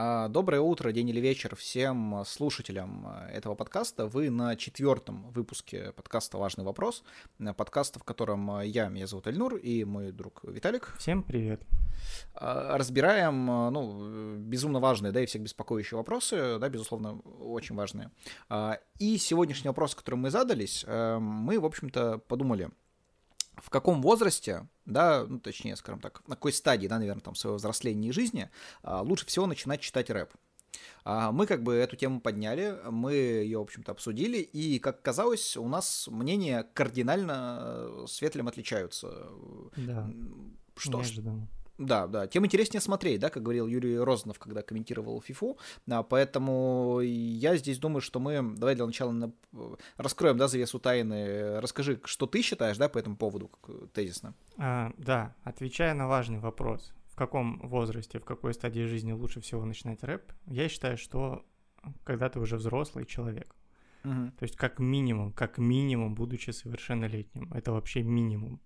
А, доброе утро, день или вечер всем слушателям э, этого подкаста. Вы на четвертом выпуске подкаста «Важный вопрос», э, подкаста, в котором э, я, меня зовут Эльнур, и мой друг Виталик. Всем привет. А, разбираем, ну, безумно важные, да, и всех беспокоящие вопросы, да, безусловно, очень важные. А, и сегодняшний вопрос, который мы задались, мы, в общем-то, подумали – в каком возрасте, да, ну, точнее, скажем так, на какой стадии, да, наверное, там, своего взросления и жизни а, лучше всего начинать читать рэп. А, мы как бы эту тему подняли, мы ее, в общем-то, обсудили, и, как казалось, у нас мнения кардинально светлым отличаются. Да. Что, Неожиданно. Да, да. Тем интереснее смотреть, да, как говорил Юрий Розанов, когда комментировал ФИФУ. Да, поэтому я здесь думаю, что мы, давай для начала раскроем, да, завесу тайны. Расскажи, что ты считаешь, да, по этому поводу, тезисно. А, да, отвечая на важный вопрос, в каком возрасте, в какой стадии жизни лучше всего начинать рэп, я считаю, что когда ты уже взрослый человек. Угу. То есть как минимум, как минимум, будучи совершеннолетним. Это вообще минимум.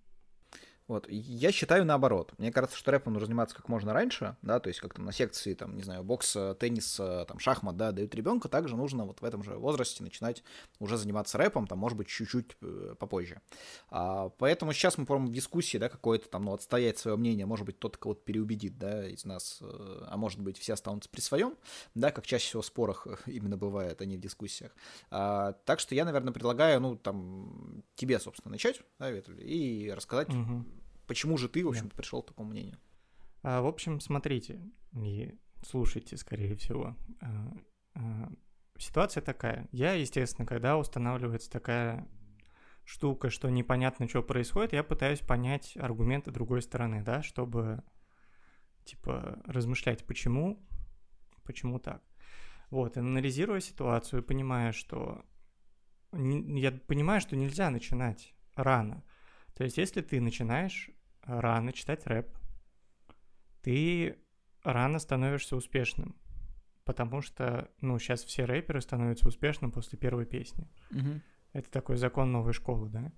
Вот. Я считаю наоборот. Мне кажется, что рэпом нужно заниматься как можно раньше, да, то есть как то на секции, там, не знаю, бокса, тенниса, там, шахмат, да, дают ребенка, также нужно вот в этом же возрасте начинать уже заниматься рэпом, там, может быть, чуть-чуть э, попозже. А, поэтому сейчас мы пробуем в дискуссии, да, какое-то там, ну, отстоять свое мнение, может быть, кто-то кого-то переубедит, да, из нас, э, а может быть, все останутся при своем, да, как чаще всего в спорах именно бывает, а не в дискуссиях. А, так что я, наверное, предлагаю, ну, там, тебе, собственно, начать, да, и рассказать, угу Почему же ты, в общем-то, пришел к такому мнению? А, в общем, смотрите и слушайте, скорее всего. А, а, ситуация такая. Я, естественно, когда устанавливается такая штука, что непонятно, что происходит, я пытаюсь понять аргументы другой стороны, да, чтобы, типа, размышлять, почему, почему так. Вот, анализируя ситуацию, понимая, что... Я понимаю, что нельзя начинать рано. То есть, если ты начинаешь рано читать рэп, ты рано становишься успешным. Потому что, ну, сейчас все рэперы становятся успешным после первой песни. Угу. Это такой закон новой школы, да?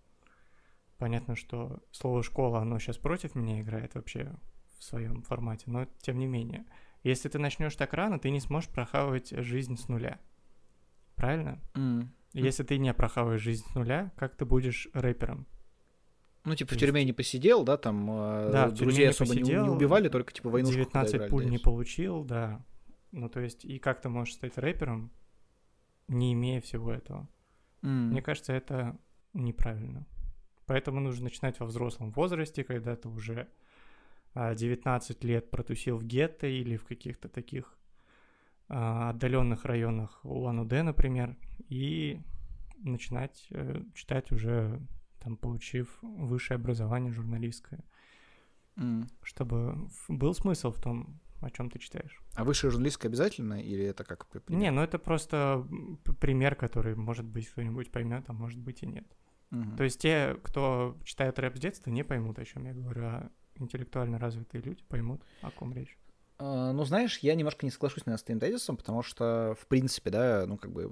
Понятно, что слово школа, оно сейчас против меня играет вообще в своем формате, но тем не менее. Если ты начнешь так рано, ты не сможешь прохавать жизнь с нуля. Правильно? Mm. Если ты не прохаваешь жизнь с нуля, как ты будешь рэпером? Ну, типа, в тюрьме не посидел, да, там э, да, друзей особо посидел, не, не убивали, только, типа, войну 19 пуль не получил, да. Ну, то есть, и как ты можешь стать рэпером, не имея всего этого? Mm. Мне кажется, это неправильно. Поэтому нужно начинать во взрослом возрасте, когда ты уже 19 а, лет протусил в гетто или в каких-то таких а, отдаленных районах Улан-Удэ, например, и начинать э, читать уже там, получив высшее образование журналистское. Mm. Чтобы был смысл в том, о чем ты читаешь. А высшее журналистское обязательно или это как пример? Не, ну это просто пример, который, может быть, кто-нибудь поймет, а может быть и нет. Mm-hmm. То есть те, кто читает рэп с детства, не поймут, о чем я говорю, а интеллектуально развитые люди поймут, о ком речь. А, ну, знаешь, я немножко не соглашусь наверное, с твоим тезисом, потому что, в принципе, да, ну, как бы,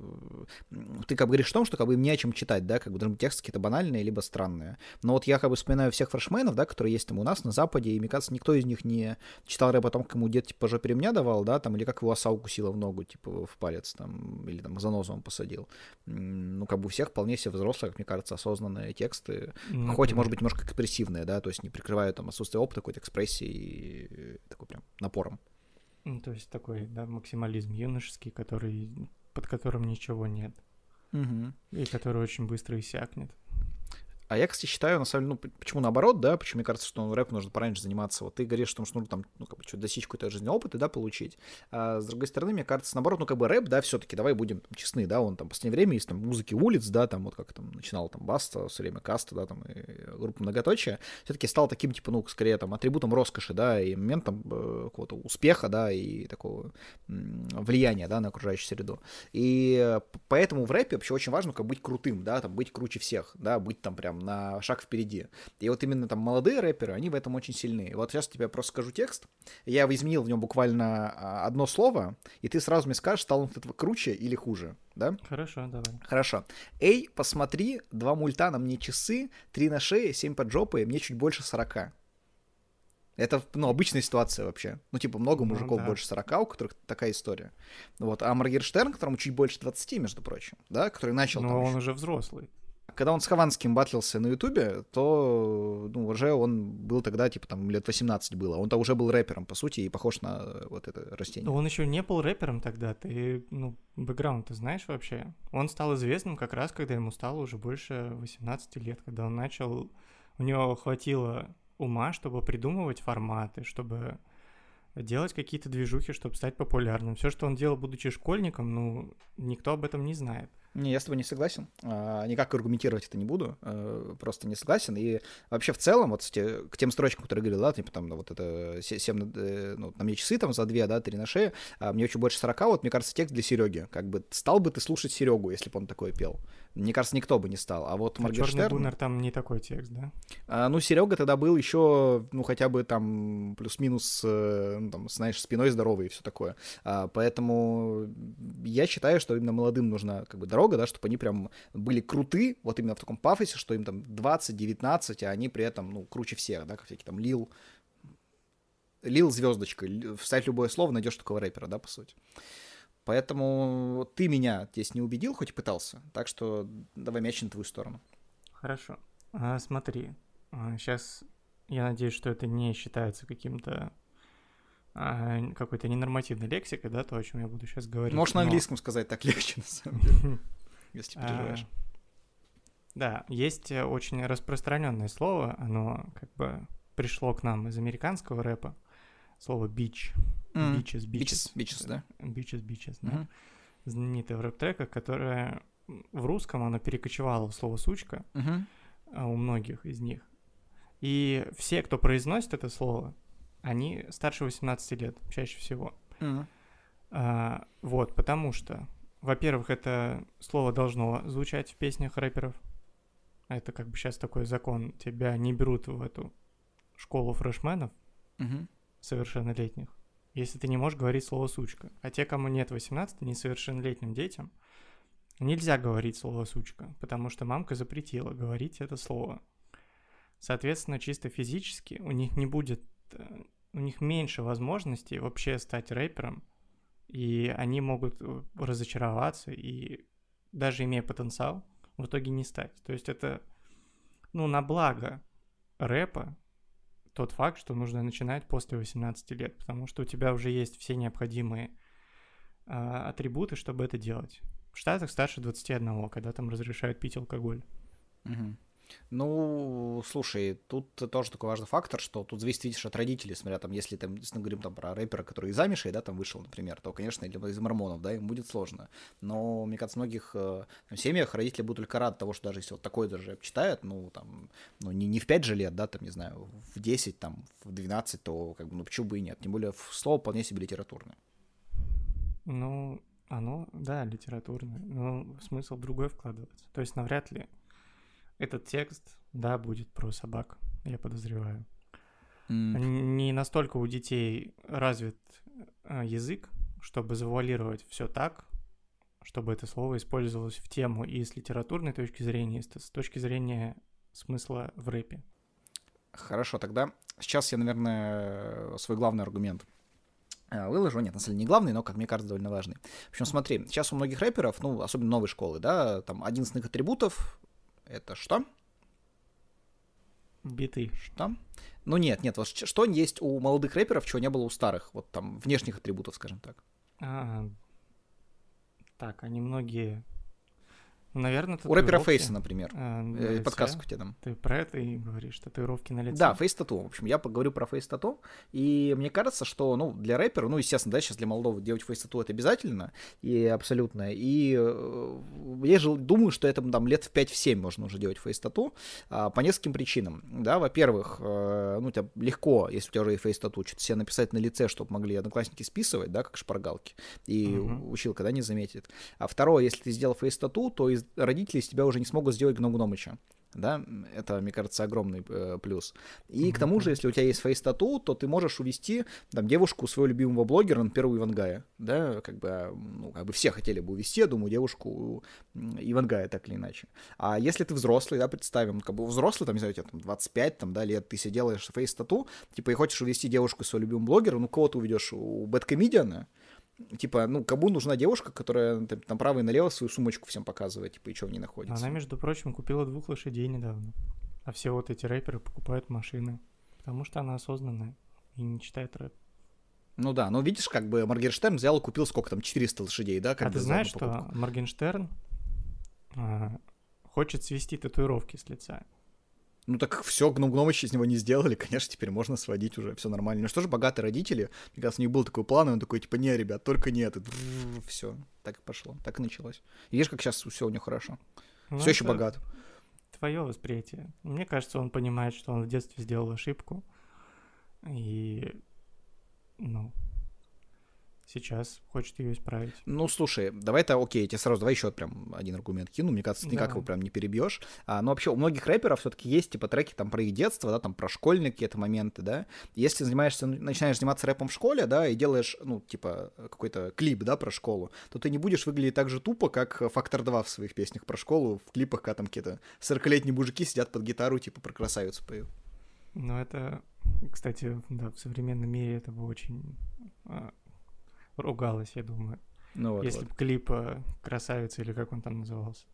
ты как бы говоришь о том, что как бы им не о чем читать, да, как бы быть тексты какие-то банальные, либо странные. Но вот я как бы вспоминаю всех фрешменов, да, которые есть там у нас на Западе, и, мне кажется, никто из них не читал рэп о том, как ему дед, типа, же ремня давал, да, там, или как его оса укусила в ногу, типа, в палец, там, или там занозу он посадил. Ну, как бы у всех вполне себе взрослые, как мне кажется, осознанные тексты, ну, хоть, может быть, немножко экспрессивные, да, то есть не прикрывают там отсутствие опыта какой-то экспрессии и такой прям напором. Ну, то есть такой, да, максимализм юношеский, который, под которым ничего нет. Угу. И который очень быстро иссякнет. А я, кстати, считаю, на самом деле, ну, почему наоборот, да, почему мне кажется, что ну, рэп нужно пораньше заниматься. Вот ты говоришь, что нужно там, ну, как бы, что достичь какой-то жизненного опыта, да, получить. А с другой стороны, мне кажется, наоборот, ну, как бы рэп, да, все-таки, давай будем там, честны, да, он там в последнее время из там музыки улиц, да, там вот как там начинал там Баста, все время Каста, да, там и группа Многоточия, все-таки стал таким, типа, ну, скорее там атрибутом роскоши, да, и моментом э, какого-то успеха, да, и такого влияния, да, на окружающую среду. И поэтому в рэпе вообще очень важно как быть крутым, да, там быть круче всех, да, быть там прям на шаг впереди. И вот именно там молодые рэперы, они в этом очень сильны. Вот сейчас тебе просто скажу текст. Я изменил в нем буквально а, одно слово, и ты сразу мне скажешь, стал он от этого круче или хуже. Да? Хорошо, давай. Хорошо. Эй, посмотри, два мульта на мне часы, три на шее, семь под жопой, мне чуть больше сорока. Это, ну, обычная ситуация вообще. Ну, типа, много Ну мужиков да. больше 40, у которых такая история. Вот. А Моргенштерн, которому чуть больше 20, между прочим, да, который начал там он ещё- уже взрослый. Когда он с Хованским батлился на Ютубе, то, ну, уже он был тогда, типа, там, лет 18 было. Он-то уже был рэпером, по сути, и похож на э, вот это растение. Но он еще не был рэпером тогда. Ты, ну, бэкграунд ты знаешь вообще? Он стал известным как раз, когда ему стало уже больше 18 лет, когда он начал... У него хватило ума, чтобы придумывать форматы, чтобы делать какие-то движухи, чтобы стать популярным. Все, что он делал, будучи школьником, ну, никто об этом не знает. Не, я с тобой не согласен. А, никак аргументировать это не буду. э, просто не согласен. И вообще в целом, вот те- к тем строчкам, которые говорил, да, типа там ну, вот это 7, ну, на мне часы там за 2, да, 3 на шею, а мне очень больше 40, вот мне кажется, текст для Сереги. Как бы стал бы ты слушать Серегу, если бы он такое пел? Мне кажется, никто бы не стал. А вот Черный Моргенштерн... Бунер там не такой текст, да? А, ну, Серега тогда был еще, ну, хотя бы там плюс-минус, э, ну, там, знаешь, спиной здоровый и все такое. А, поэтому я считаю, что именно молодым нужна как бы дорога, да, чтобы они прям были круты, вот именно в таком пафосе, что им там 20-19, а они при этом, ну, круче всех, да, как всякие там Лил, Лил звездочка, вставь любое слово, найдешь такого рэпера, да, по сути. Поэтому ты меня здесь не убедил, хоть и пытался, так что давай мяч на твою сторону. Хорошо. А, смотри, сейчас я надеюсь, что это не считается каким-то а, какой-то ненормативной лексикой, да, то, о чем я буду сейчас говорить. Можешь на но- английском сказать так легче, на самом деле, если А, переживаешь. Да, есть э, очень распространенное слово, оно как бы пришло к нам из американского рэпа. Слово бич. Bitches, bitches. bitches, да? Bitches, bitches, да. Знаменитое в рэп-треках, которое в русском оно перекочевало в слово сучка а, у многих из них. И все, кто произносит это слово, они старше 18 лет, чаще всего. Мгм. А, вот, потому что, во-первых, это слово должно звучать в песнях рэперов. Это как бы сейчас такой закон. Тебя не берут в эту школу фрешменов Мгм. совершеннолетних, если ты не можешь говорить слово «сучка». А те, кому нет 18, несовершеннолетним детям, нельзя говорить слово «сучка», потому что мамка запретила говорить это слово. Соответственно, чисто физически у них не будет, у них меньше возможностей вообще стать рэпером, и они могут э, разочароваться и даже имея потенциал, в итоге не стать. То есть это, ну, на благо рэпа тот факт, что нужно начинать после 18 лет, потому что у тебя уже есть все необходимые а, атрибуты, чтобы это делать. В Штатах старше 21, когда там разрешают пить алкоголь. Мгм. Ну, слушай, тут тоже такой важный фактор, что тут зависит, видишь, от родителей, смотря там, если там, если мы говорим там про рэпера, который из Амишей, да, там вышел, например, то, конечно, или из мормонов, да, им будет сложно. Но, мне кажется, в многих э, там, семьях родители будут только рады того, что даже если вот такой даже читают, ну, там, ну, не, не в 5 же лет, да, там, не знаю, в 10, там, в 12, то, как бы, ну, почему бы и нет. Тем более, слово вполне себе литературное. Ну, оно, да, литературное, но смысл другой вкладывается. То есть навряд ли этот текст, да, будет про собак, я подозреваю. М, Не настолько у детей развит э, язык, чтобы завуалировать все так, чтобы это слово использовалось в тему и с литературной точки зрения, и с точки зрения смысла в рэпе. Хорошо, тогда сейчас я, наверное, свой главный аргумент э, выложу. Нет, на самом деле не главный, но, как мне кажется, довольно важный. В общем, смотри, сейчас у многих рэперов, ну, особенно новой школы, да, там один из атрибутов — это что? Биты. Что? Ну нет, нет, вот что есть у молодых рэперов, чего не было у старых, вот там внешних атрибутов, скажем так. А, так, они многие... Наверное, У рэпера Фейса, например. А, лице. Подсказку тебе дам. Ты про это и говоришь, татуировки на лице. Да, face tattoo. В общем, я поговорю про face tattoo. И мне кажется, что, ну, для рэпера, ну, естественно, да, сейчас для молодого делать face tattoo это обязательно и абсолютно. И э, я же думаю, что это там лет в 5-7 можно уже делать face tattoo а, по нескольким причинам. Да, во-первых, ну, тебе легко, если у тебя уже есть фейс тату, что-то себе написать на лице, чтобы могли одноклассники списывать, да, как шпаргалки. И Мгм. училка, да, не заметит. А второе, если ты сделал фейс тату, то из родители из тебя уже не смогут сделать гном Гномыча. да, это, мне кажется, огромный э, плюс. И mm-hmm. к тому же, если у тебя есть фейс-тату, то ты можешь увести там девушку своего любимого блогера на первую Ивангая, да, как бы, а, ну, как бы все хотели бы увести, я думаю, девушку Ивангая, так или иначе. А если ты взрослый, да, представим, как бы взрослый, там, не знаю, тебе там 25, там, да, лет, ты себе делаешь фейс-тату, типа, и хочешь увести девушку своего любимого блогера, ну, кого ты уведешь? У бэткомедиана, Типа, ну, кому нужна девушка, которая там, там право и налево свою сумочку всем показывает, типа, и что в ней находится. Она, между прочим, купила двух лошадей недавно. А все вот эти рэперы покупают машины. Потому что она осознанная и не читает рэп. Ну да, ну видишь, как бы Моргенштерн взял и купил сколько там, 400 лошадей, да? Как а ты знаешь, что Моргенштерн а, хочет свести татуировки с лица? Ну так все, гном гномыч из него не сделали, конечно, теперь можно сводить уже, все нормально. Ну что же, богатые родители, мне кажется, у них был такой план, и он такой, типа, не, ребят, только нет. Все, так и пошло, так и началось. И видишь, как сейчас все у него хорошо. Ну, все еще богат. Твое восприятие. Мне кажется, он понимает, что он в детстве сделал ошибку. И, ну, сейчас хочет ее исправить. Ну, слушай, давай-то, окей, я тебе сразу, давай еще прям один аргумент кину, мне кажется, никак давай. его прям не перебьешь. А, но вообще у многих рэперов все-таки есть, типа, треки там про их детство, да, там про школьные какие-то моменты, да. Если занимаешься, начинаешь заниматься рэпом в школе, да, и делаешь, ну, типа, какой-то клип, да, про школу, то ты не будешь выглядеть так же тупо, как Фактор 2 в своих песнях про школу, в клипах, когда там какие-то 40-летние мужики сидят под гитару, типа, про красавицу поют. Ну, это, кстати, да, в современном мире это очень а, ругалась, я думаю. Ну, вот, Если вот. бы клип э, «Красавица» или как он там назывался.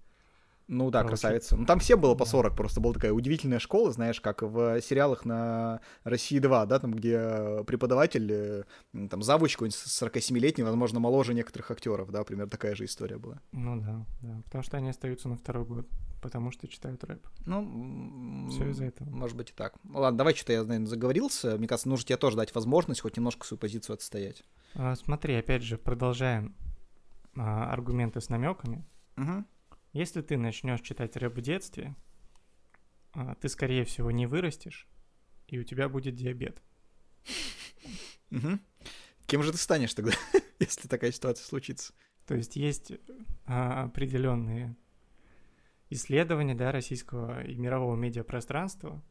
Ну да, красавица. Ну там все было по 40, да. просто была такая удивительная школа, знаешь, как в сериалах на России 2, да, там, где преподаватель, э, там, завуч какой-нибудь 47-летний, возможно, моложе некоторых актеров, да, примерно такая же история была. Ну да, да, потому что они остаются на второй год, потому что читают рэп. Ну, все из-за этого. Может быть и так. Ладно, давай что-то я, наверное, заговорился. Мне кажется, нужно тебе тоже дать возможность хоть немножко свою позицию отстоять. А, смотри, опять же, продолжаем а, аргументы с намеками. Угу. Если ты начнешь читать рэп в детстве, а, ты, скорее всего, не вырастешь, и у тебя будет диабет. Угу. Кем же ты станешь тогда, если такая ситуация случится? То есть есть а, определенные исследования да, российского и мирового медиапространства.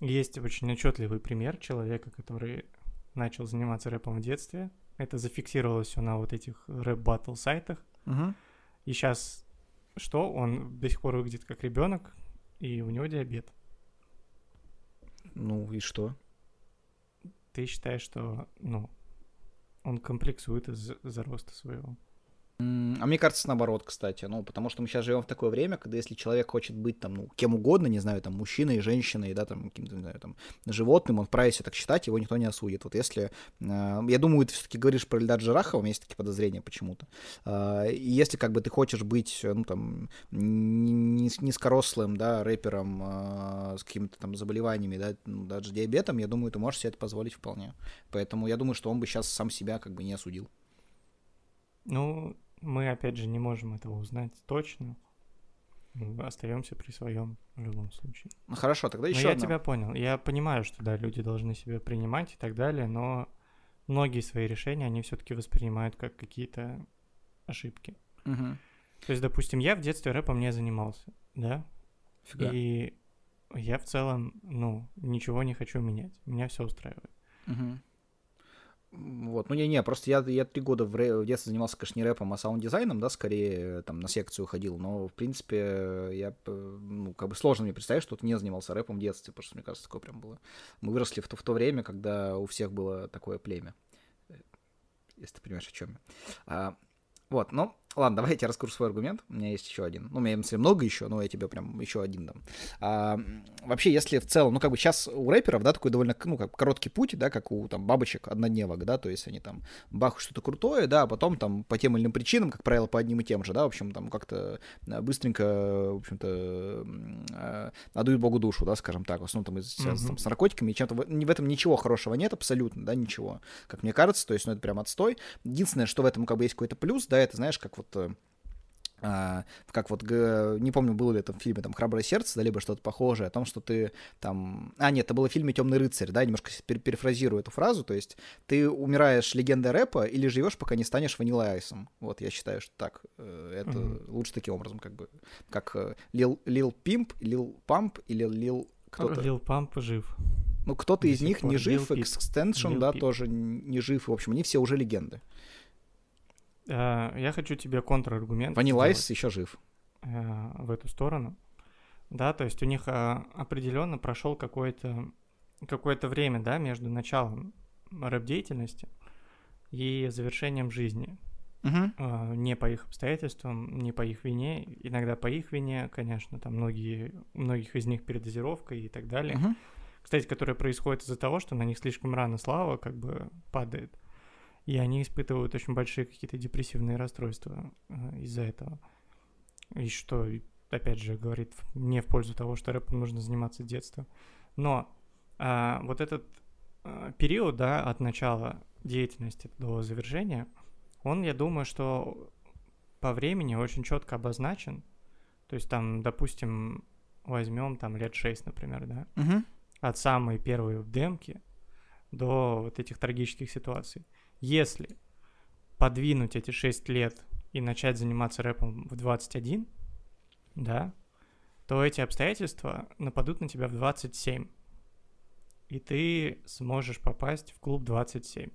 Есть очень отчетливый пример человека, который начал заниматься рэпом в детстве. Это зафиксировалось все на вот этих рэп-баттл сайтах. Угу. И сейчас что он до сих пор выглядит как ребенок, и у него диабет. Ну и что? Ты считаешь, что, ну, он комплексует из-за роста своего? А мне кажется, наоборот, кстати. Ну, потому что мы сейчас живем в такое время, когда если человек хочет быть там, ну, кем угодно, не знаю, там, мужчиной, женщиной, да, там, каким-то, не знаю, там, животным, он вправе себе так считать, его никто не осудит. Вот если, э, я думаю, ты все-таки говоришь про Ильдар Джарахова, у меня есть такие подозрения почему-то. Э, если, как бы, ты хочешь быть, ну, там, низкорослым, да, рэпером э, с какими-то там заболеваниями, да, ну, даже диабетом, я думаю, ты можешь себе это позволить вполне. Поэтому я думаю, что он бы сейчас сам себя, как бы, не осудил. Ну, мы, опять же, не можем этого узнать точно. Остаемся при своем в любом случае. Ну хорошо, тогда еще. Но я одна. тебя понял. Я понимаю, что да, люди должны себя принимать и так далее, но многие свои решения они все-таки воспринимают как какие-то ошибки. Угу. То есть, допустим, я в детстве рэпом не занимался, да? Фига. И я в целом, ну, ничего не хочу менять. Меня все устраивает. Угу. Вот, ну не-не, просто я, я три года в, рэ... в детстве занимался, конечно, не рэпом, а саунд-дизайном, да, скорее, там, на секцию ходил, но, в принципе, я, ну, как бы сложно мне представить, что ты не занимался рэпом в детстве, потому что, мне кажется, такое прям было. Мы выросли в то, в то время, когда у всех было такое племя, если ты понимаешь, о чем я. А, вот, ну, ладно, давай я расскажу свой аргумент. У меня есть еще один. Ну, у меня, если много еще, но я тебе прям еще один дам. А, вообще, если в целом, ну, как бы сейчас у рэперов, да, такой довольно, ну, как короткий путь, да, как у там бабочек однодневок, да, то есть они там бахают что-то крутое, да, а потом там по тем или иным причинам, как правило, по одним и тем же, да, в общем, там как-то э, быстренько, в общем-то, э, отдают Богу душу, да, скажем так, в основном там, из, mm-hmm. там с наркотиками, и чем-то в, в этом ничего хорошего нет абсолютно, да, ничего, как мне кажется, то есть, ну, это прям отстой. Единственное, что в этом как бы есть какой-то плюс, да, это, знаешь, как вот а, как вот, не помню, было ли это в фильме там «Храброе сердце», да, либо что-то похожее, о том, что ты там... А, нет, это было в фильме «Темный рыцарь», да, немножко перефразирую эту фразу, то есть ты умираешь легендой рэпа или живешь, пока не станешь ванилой айсом. Вот, я считаю, что так, э, это mm-hmm. лучше таким образом, как бы, как э, Лил, Лил Пимп, Лил Памп или Лил кто-то. Лил Памп жив. Ну, кто-то из них не жив, Extension, да, тоже не жив, в общем, они все уже легенды. Э, я хочу тебе контраргумент. Ванилайс еще жив. Э, в эту сторону. Да, то есть у них э, определенно прошел какое-то какое-то время, да, между началом рэп-деятельности и завершением жизни. Uh-huh. Не по их обстоятельствам, не по их вине, иногда по их вине, конечно, там многие, многих из них передозировка и так далее. Uh-huh. Кстати, которая происходит из-за того, что на них слишком рано слава как бы падает и они испытывают очень большие какие-то депрессивные расстройства э, из-за этого. И что, опять же, говорит не в пользу того, что рэпом нужно заниматься с детства. Но а, вот этот а, период, да, от начала деятельности до завершения, он, я думаю, что по времени очень четко обозначен. То есть там, допустим, возьмем там лет 6, например, да, угу. от самой первой демки до вот этих трагических ситуаций. Если подвинуть эти 6 лет и начать заниматься рэпом в 21, да, то эти обстоятельства нападут на тебя в 27. И ты сможешь попасть в клуб 27.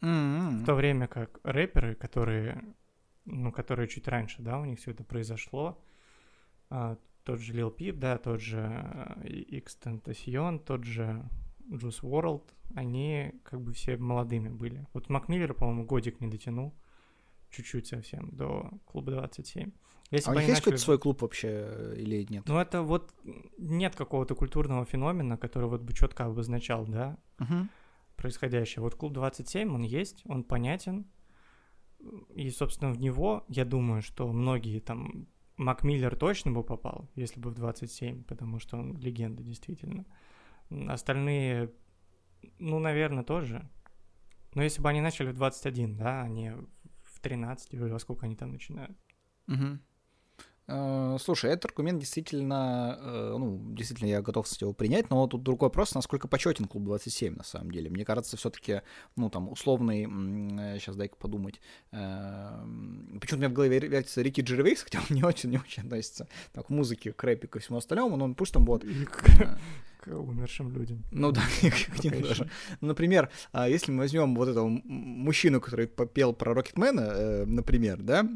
Mm-hmm. В то время как рэперы, которые, ну, которые чуть раньше, да, у них все это произошло, а, тот же Lil Peep, да, тот же X-Tentacion, тот же Juice World, они как бы все молодыми были. Вот Макмиллер, по-моему, годик не дотянул, чуть-чуть совсем, до клуба 27. Если а у них есть начали... какой-то свой клуб вообще э, или нет? Ну, это вот нет какого-то культурного феномена, который вот бы четко обозначал, да, угу. происходящее. Вот клуб 27, он есть, он понятен, и, собственно, в него, я думаю, что многие там... Макмиллер точно бы попал, если бы в 27, потому что он легенда, действительно. Остальные, ну, наверное, тоже. Но если бы они начали в 21, да, а не в 13, или во сколько они там начинают. Угу. Слушай, этот аргумент действительно, э, ну, действительно, я готов с его принять, но тут другой вопрос, насколько почетен клуб 27 на самом деле. Мне кажется, все-таки, ну, там, условный, сейчас дай-ка подумать, э, почему-то у меня в голове вертится Рики Джервейс, хотя он не очень, не очень относится так, к музыке, к рэпе, ко всему остальному, но он пусть там вот к умершим людям. Ну да, к ним даже. Например, а, если мы возьмем вот этого мужчину, который попел про Рокетмена, э, например, да,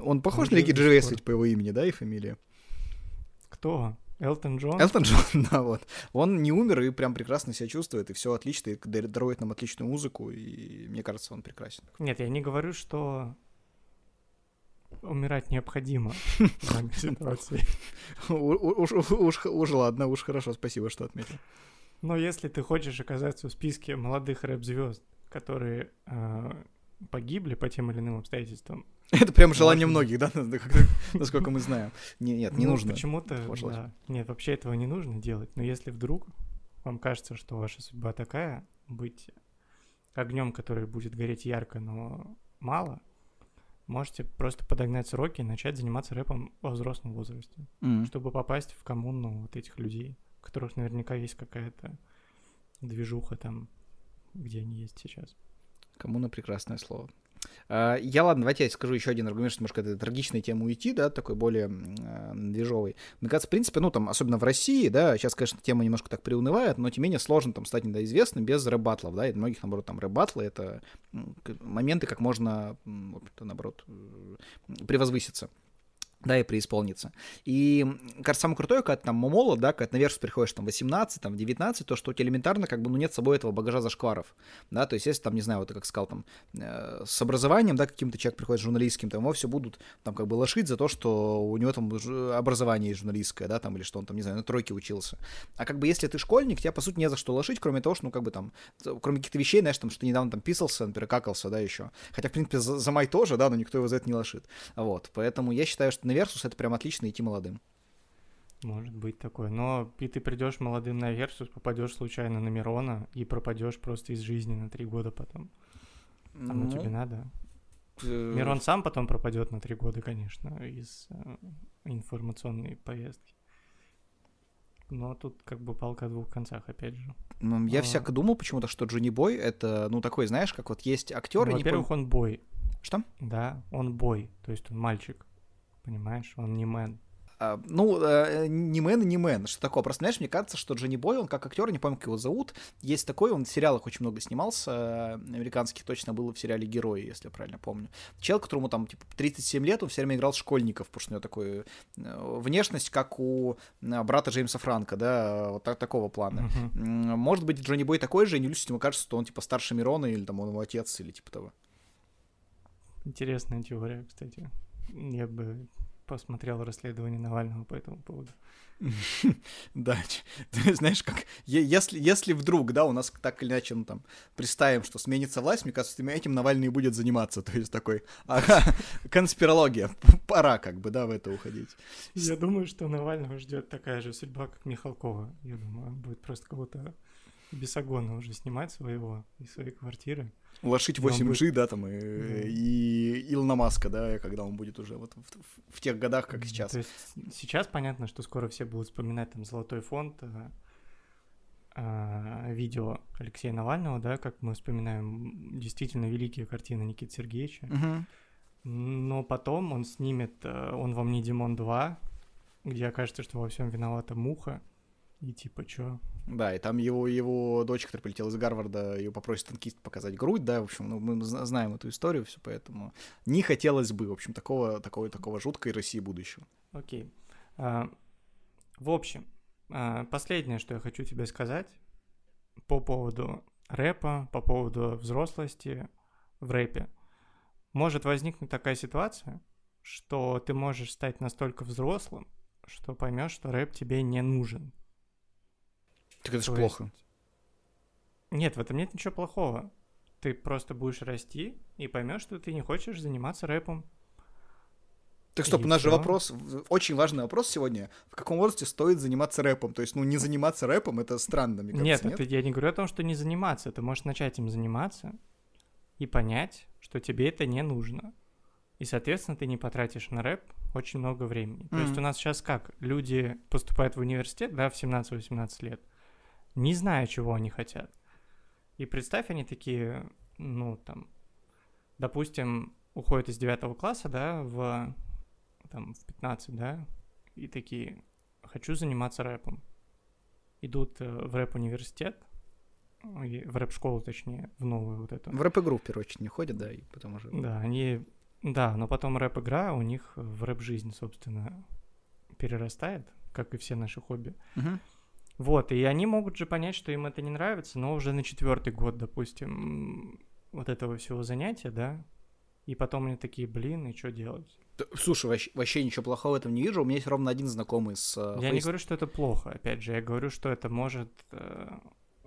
он похож на Рики Джервейс ведь по его имени, да, и фамилии? Кто? Элтон Джон? Элтон Джон, да, вот. Он не умер и прям прекрасно себя чувствует, и все отлично, и дарует нам отличную музыку, и мне кажется, он прекрасен. Нет, я не говорю, что умирать необходимо в данной ситуации. Уж ладно, уж хорошо, спасибо, что отметил. Но если ты хочешь оказаться в списке молодых рэп-звезд, которые э, погибли по тем или иным обстоятельствам. Это прям желание многих, да, насколько мы знаем. Нет, не ну, нужно. Почему-то, да. Нет, вообще этого не нужно делать. Но если вдруг вам кажется, что ваша судьба такая, быть огнем, который будет гореть ярко, но мало, можете просто подогнать сроки и начать заниматься рэпом во взрослом возрасте, mm-hmm. чтобы попасть в коммуну вот этих людей, у которых наверняка есть какая-то движуха там, где они есть сейчас. Коммуна — прекрасное слово. А, я, ладно, давайте я скажу еще один аргумент, что немножко этой трагичной темы уйти, да, такой более э, движовый. Мне кажется, в принципе, ну, там, особенно в России, да, сейчас, конечно, тема немножко так приунывает, но, тем не менее, сложно там стать недоизвестным без рэп-баттлов, да, и многих, наоборот, там рэп-баттлы — это моменты, как можно, наоборот, превозвыситься да, и преисполниться. И, кажется, самое крутое, когда ты там молод, да, когда ты на Версус приходишь там 18, там 19, то, что у тебя элементарно как бы, ну, нет с собой этого багажа зашкваров, да, то есть если там, не знаю, вот ты как сказал, там, э, с образованием, да, каким-то человек приходит журналистским, там его все будут там как бы лошить за то, что у него там образование журналистское, да, там, или что он там, не знаю, на тройке учился. А как бы если ты школьник, тебя, по сути, не за что лошить, кроме того, что, ну, как бы там, кроме каких-то вещей, знаешь, там, что недавно там писался, например, какался, да, еще. Хотя, в принципе, за, Замай тоже, да, но никто его за это не лошит. Вот, поэтому я считаю, что на Версус это прям отлично идти молодым. Может быть такое. Но и ты придешь молодым на Версус, попадешь случайно на Мирона и пропадешь просто из жизни на три года потом. Оно ну, тебе надо? э, Мирон сам потом пропадет на три года, конечно, из э, информационной повестки. Но тут как бы палка о двух концах, опять же. м, я а. всяко думал почему-то, что Джонни Бой это, ну, такой, знаешь, как вот есть актер, Ну, Во-первых, он бой. Что? Да, он бой, то есть он мальчик, понимаешь, он не мэн. А, ну, э, не мэн и не мэн, что такое. Просто, знаешь, мне кажется, что Джонни Бой, он как актер, не помню, как его зовут, есть такой, он в сериалах очень много снимался, э, американских точно был в сериале «Герои», если я правильно помню. Чел, которому там, типа, 37 лет, он все время играл школьников, потому что у него такой э, внешность, как у э, брата Джеймса Франка, да, вот так, такого плана. М, Может быть, Джонни Бой такой же, и не Люси, ему кажется, что он, типа, старше Мирона, или там он его отец, или типа того. Интересная теория, кстати. Я бы посмотрел расследование Навального по этому поводу. Да, ты знаешь, как если, если вдруг, да, у нас так или иначе, ну там, представим, что сменится власть, мне кажется, этим Навальный будет заниматься. То есть такой, ага, конспирология, пора как бы, да, в это уходить. Я думаю, что Навального ждет такая же судьба, как Михалкова. Я думаю, он будет просто кого-то бесогона уже снимать своего из своей квартиры. Уложить И он 8G, да, там, и, Да. и Илона Маска, да, когда он будет уже вот в, в- в тех годах, как сейчас. То есть сейчас понятно, что скоро все будут вспоминать там «Золотой фонд», а, а, видео Алексея Навального, да, как мы вспоминаем действительно великие картины Никиты Сергеевича. Мгм. Но потом он снимет э, «Он вам не Димон 2», где окажется, что во всем виновата муха. И типа, чё? Да, и там его, его дочь, которая полетела из Гарварда, ее попросит танкист показать грудь, да, в общем, ну, мы зна- знаем эту историю, все, поэтому не хотелось бы, в общем, такого, такого, такого жуткой России будущего. Окей. А, в общем, а, последнее, что я хочу тебе сказать по поводу рэпа, по поводу взрослости в рэпе. Может возникнуть такая ситуация, что ты можешь стать настолько взрослым, что поймешь, что рэп тебе не нужен. Так это же плохо. Нет, в этом нет ничего плохого. Ты просто будешь расти и поймешь, что ты не хочешь заниматься рэпом. Так стоп, и у нас же всё. вопрос, очень важный вопрос сегодня. В каком возрасте стоит заниматься рэпом? То есть, ну, не заниматься рэпом, это странно, мне Нет, кажется, это я не говорю о том, что не заниматься. Ты можешь начать им заниматься и понять, что тебе это не нужно. И, соответственно, ты не потратишь на рэп очень много времени. То есть у нас сейчас как? Люди поступают в университет, да, в 17-18 лет, не зная, чего они хотят. И представь, они такие, ну, там, допустим, уходят из 9 класса, да, в, там, в 15, да, и такие, хочу заниматься рэпом. Идут э, в рэп-университет, в рэп-школу, точнее, в новую вот эту. В рэп-игру, в первую очередь, не ходят, да, и потом уже... Да, они... Да, но потом рэп-игра у них в рэп-жизнь, собственно, перерастает, как и все наши хобби. Мгм. Вот, и они могут же понять, что им это не нравится, но уже на четвертый год, допустим, вот этого всего занятия, да, и потом они такие, блин, и что делать? Слушай, вообще, вообще ничего плохого в этом не вижу. У меня есть ровно один знакомый с... э, Я не фейс- говорю, что это плохо, опять же, я говорю, что это может э,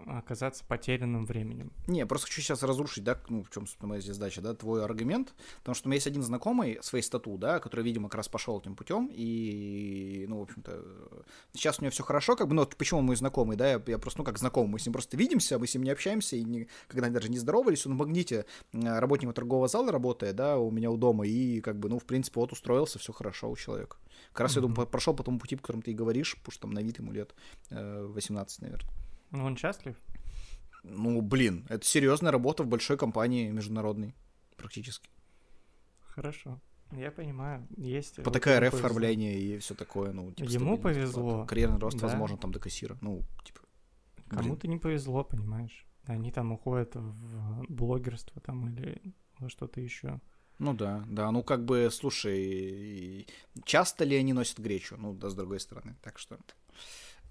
оказаться потерянным временем. Не, просто хочу сейчас разрушить, да, ну, в чем моя здесь задача, да, твой аргумент, потому что у меня есть один знакомый с стату, да, который, видимо, как раз пошел этим путем, и, ну, в общем-то, сейчас у него все хорошо, как бы, ну, почему мой знакомый, да, я, я просто, ну, как знакомый, мы с ним просто видимся, мы с ним не общаемся, и никогда даже не здоровались, он в Магните работником торгового зала работает, да, у меня у дома, и, как бы, ну, в принципе, вот устроился, все хорошо у человека. Как раз, я думаю, прошел по тому пути, по которому ты и говоришь, потому что там на вид ему лет э, 18, наверное. Ну, он счастлив? Ну, блин, это серьезная работа в большой компании международной, практически. Хорошо. Я понимаю, есть... По такая РФ оформление и все такое, ну, типа, Ему повезло, зарплата. Карьерный рост, да. возможно, там до кассира. Ну, типа. Кому-то не повезло, понимаешь? Они там уходят в блогерство там или во что-то еще. Ну да, да, ну как бы, слушай, часто ли они носят гречу? Ну, да, с другой стороны, так что...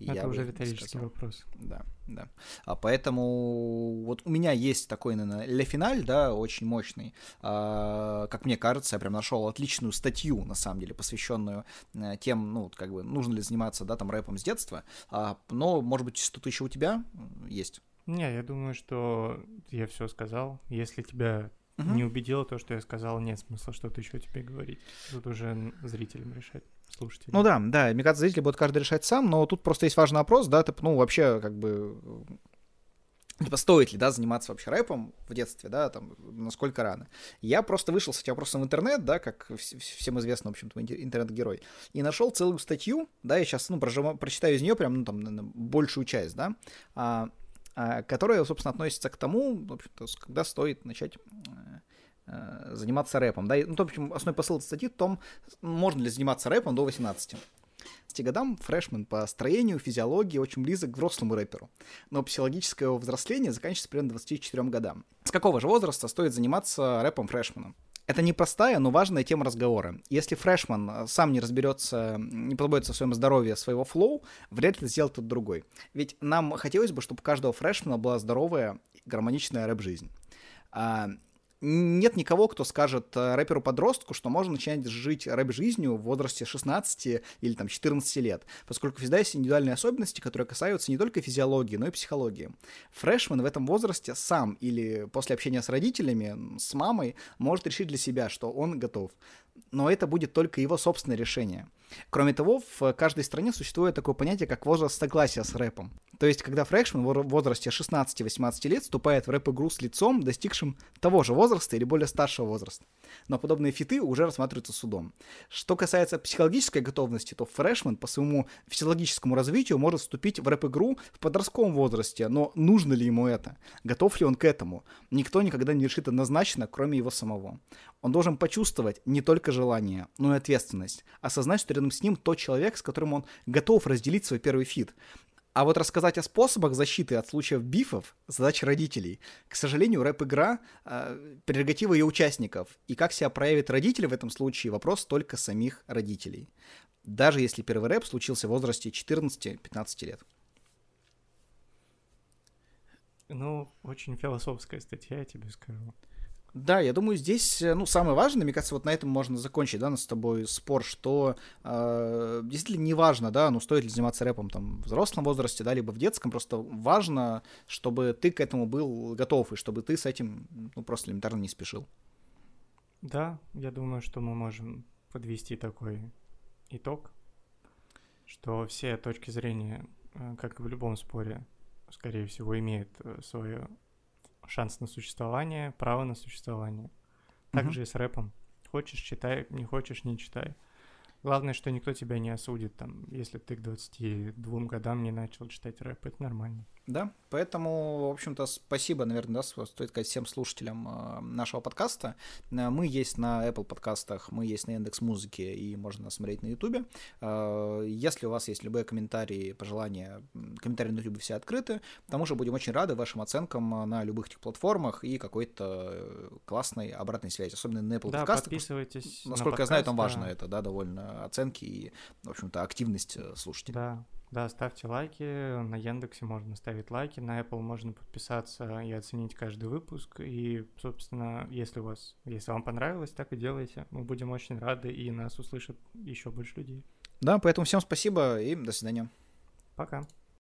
Это уже риторический сказал. вопрос. Да, да. А поэтому вот у меня есть такой, наверное, Ле Финаль, да, очень мощный. А, как мне кажется, я прям нашел отличную статью, на самом деле, посвященную э, тем, ну, вот как бы, нужно ли заниматься, да, там, рэпом с детства. А, но, может быть, что-то еще у тебя есть? Не, я думаю, что я все сказал. Если тебя Мгм. не убедило то, что я сказал, нет смысла что-то еще тебе говорить. Тут уже зрителям решать, слушателям. Ну да, да, мне кажется, зрители будут каждый решать сам, но тут просто есть важный вопрос, да, ты, ну, вообще, как бы, типа, стоит ли, да, заниматься вообще рэпом в детстве, да, там, насколько рано. Я просто вышел с этим вопросом в интернет, да, как всем известно, в общем-то, интернет-герой, и нашел целую статью, да, я сейчас, ну, прожим, прочитаю из нее прям, ну, там, большую часть, да, а, а, которая, собственно, относится к тому, в общем-то, когда стоит начать э, заниматься рэпом, да, ну, то, в общем, основной посыл этой статьи в том, можно ли заниматься рэпом до 18 годам фрешмен по строению, физиологии очень близок к взрослому рэперу, но психологическое его взросление заканчивается примерно 24 годам. С какого же возраста стоит заниматься рэпом фрешменом? Это непростая, но важная тема разговора. Если фрешман сам не разберется, не позаботится о своем здоровье, своего флоу, вряд ли сделает тот другой. Ведь нам хотелось бы, чтобы у каждого фрешмана была здоровая, гармоничная рэп-жизнь. Нет никого, кто скажет э, рэперу-подростку, что можно начинать жить рэп-жизнью в возрасте 16 или там 14 лет, поскольку всегда есть индивидуальные особенности, которые касаются не только физиологии, но и психологии. Фрешман в этом возрасте сам или после общения с родителями, с мамой, может решить для себя, что он готов. Но это будет только его собственное решение — Кроме того, в каждой стране существует такое понятие, как возраст согласия с рэпом. То есть, когда freshman в возрасте 16-18 лет вступает в рэп-игру с лицом, достигшим того же возраста или более старшего возраста. Но подобные фиты уже рассматриваются судом. Что касается психологической готовности, то freshman по своему физиологическому развитию может вступить в рэп-игру в подростковом возрасте, но нужно ли ему это? Готов ли он к этому? Никто никогда не решит однозначно, кроме его самого. Он должен почувствовать не только желание, но и ответственность, осознать, что рядом с ним тот человек, с которым он готов разделить свой первый фит. А вот рассказать о способах защиты от случаев бифов – задача родителей. К сожалению, рэп-игра э, – прерогатива ее участников. И как себя проявит родители в этом случае – вопрос только самих родителей. Даже если первый рэп случился в возрасте 14-15 лет. Ну, очень философская статья, я тебе скажу. Да, я думаю, здесь, э, ну, самое важное, мне кажется, вот на этом можно закончить, да, с тобой спор, что э, действительно не важно, да, ну, стоит ли заниматься рэпом там в взрослом возрасте, да, либо в детском, просто важно, чтобы ты к этому был готов, и чтобы ты с этим, ну, просто элементарно не спешил. Да, я думаю, что мы можем подвести такой итог, что все точки зрения, э, как и в любом споре, скорее всего, имеют э, свое шанс на существование, право на существование. Так же и с рэпом. Хочешь, читай, не хочешь, не читай. Главное, что никто тебя не осудит, там, если ты к 22 годам не начал читать рэп, это нормально. Да, поэтому, в общем-то, спасибо, наверное, да, стоит сказать всем слушателям э, нашего подкаста. Э, мы есть на Apple подкастах, мы есть на Яндекс Музыке и можно нас смотреть на Ютубе. Э, если у вас есть любые комментарии, пожелания, комментарии на Ютубе все открыты. К тому же будем очень рады вашим оценкам на любых этих платформах и какой-то классной обратной связи, особенно на Apple да, подкастах. подписывайтесь Насколько на подкаст, я знаю, там важно да. это, да, довольно оценки и, в общем-то, активность слушателей. Да, да, ставьте лайки. На Яндексе можно ставить лайки, на Apple можно подписаться и оценить каждый выпуск. И, собственно, если у вас, если вам понравилось, так и делайте. Мы будем очень рады, и нас услышат еще больше людей. Да, поэтому всем спасибо и до свидания. Пока.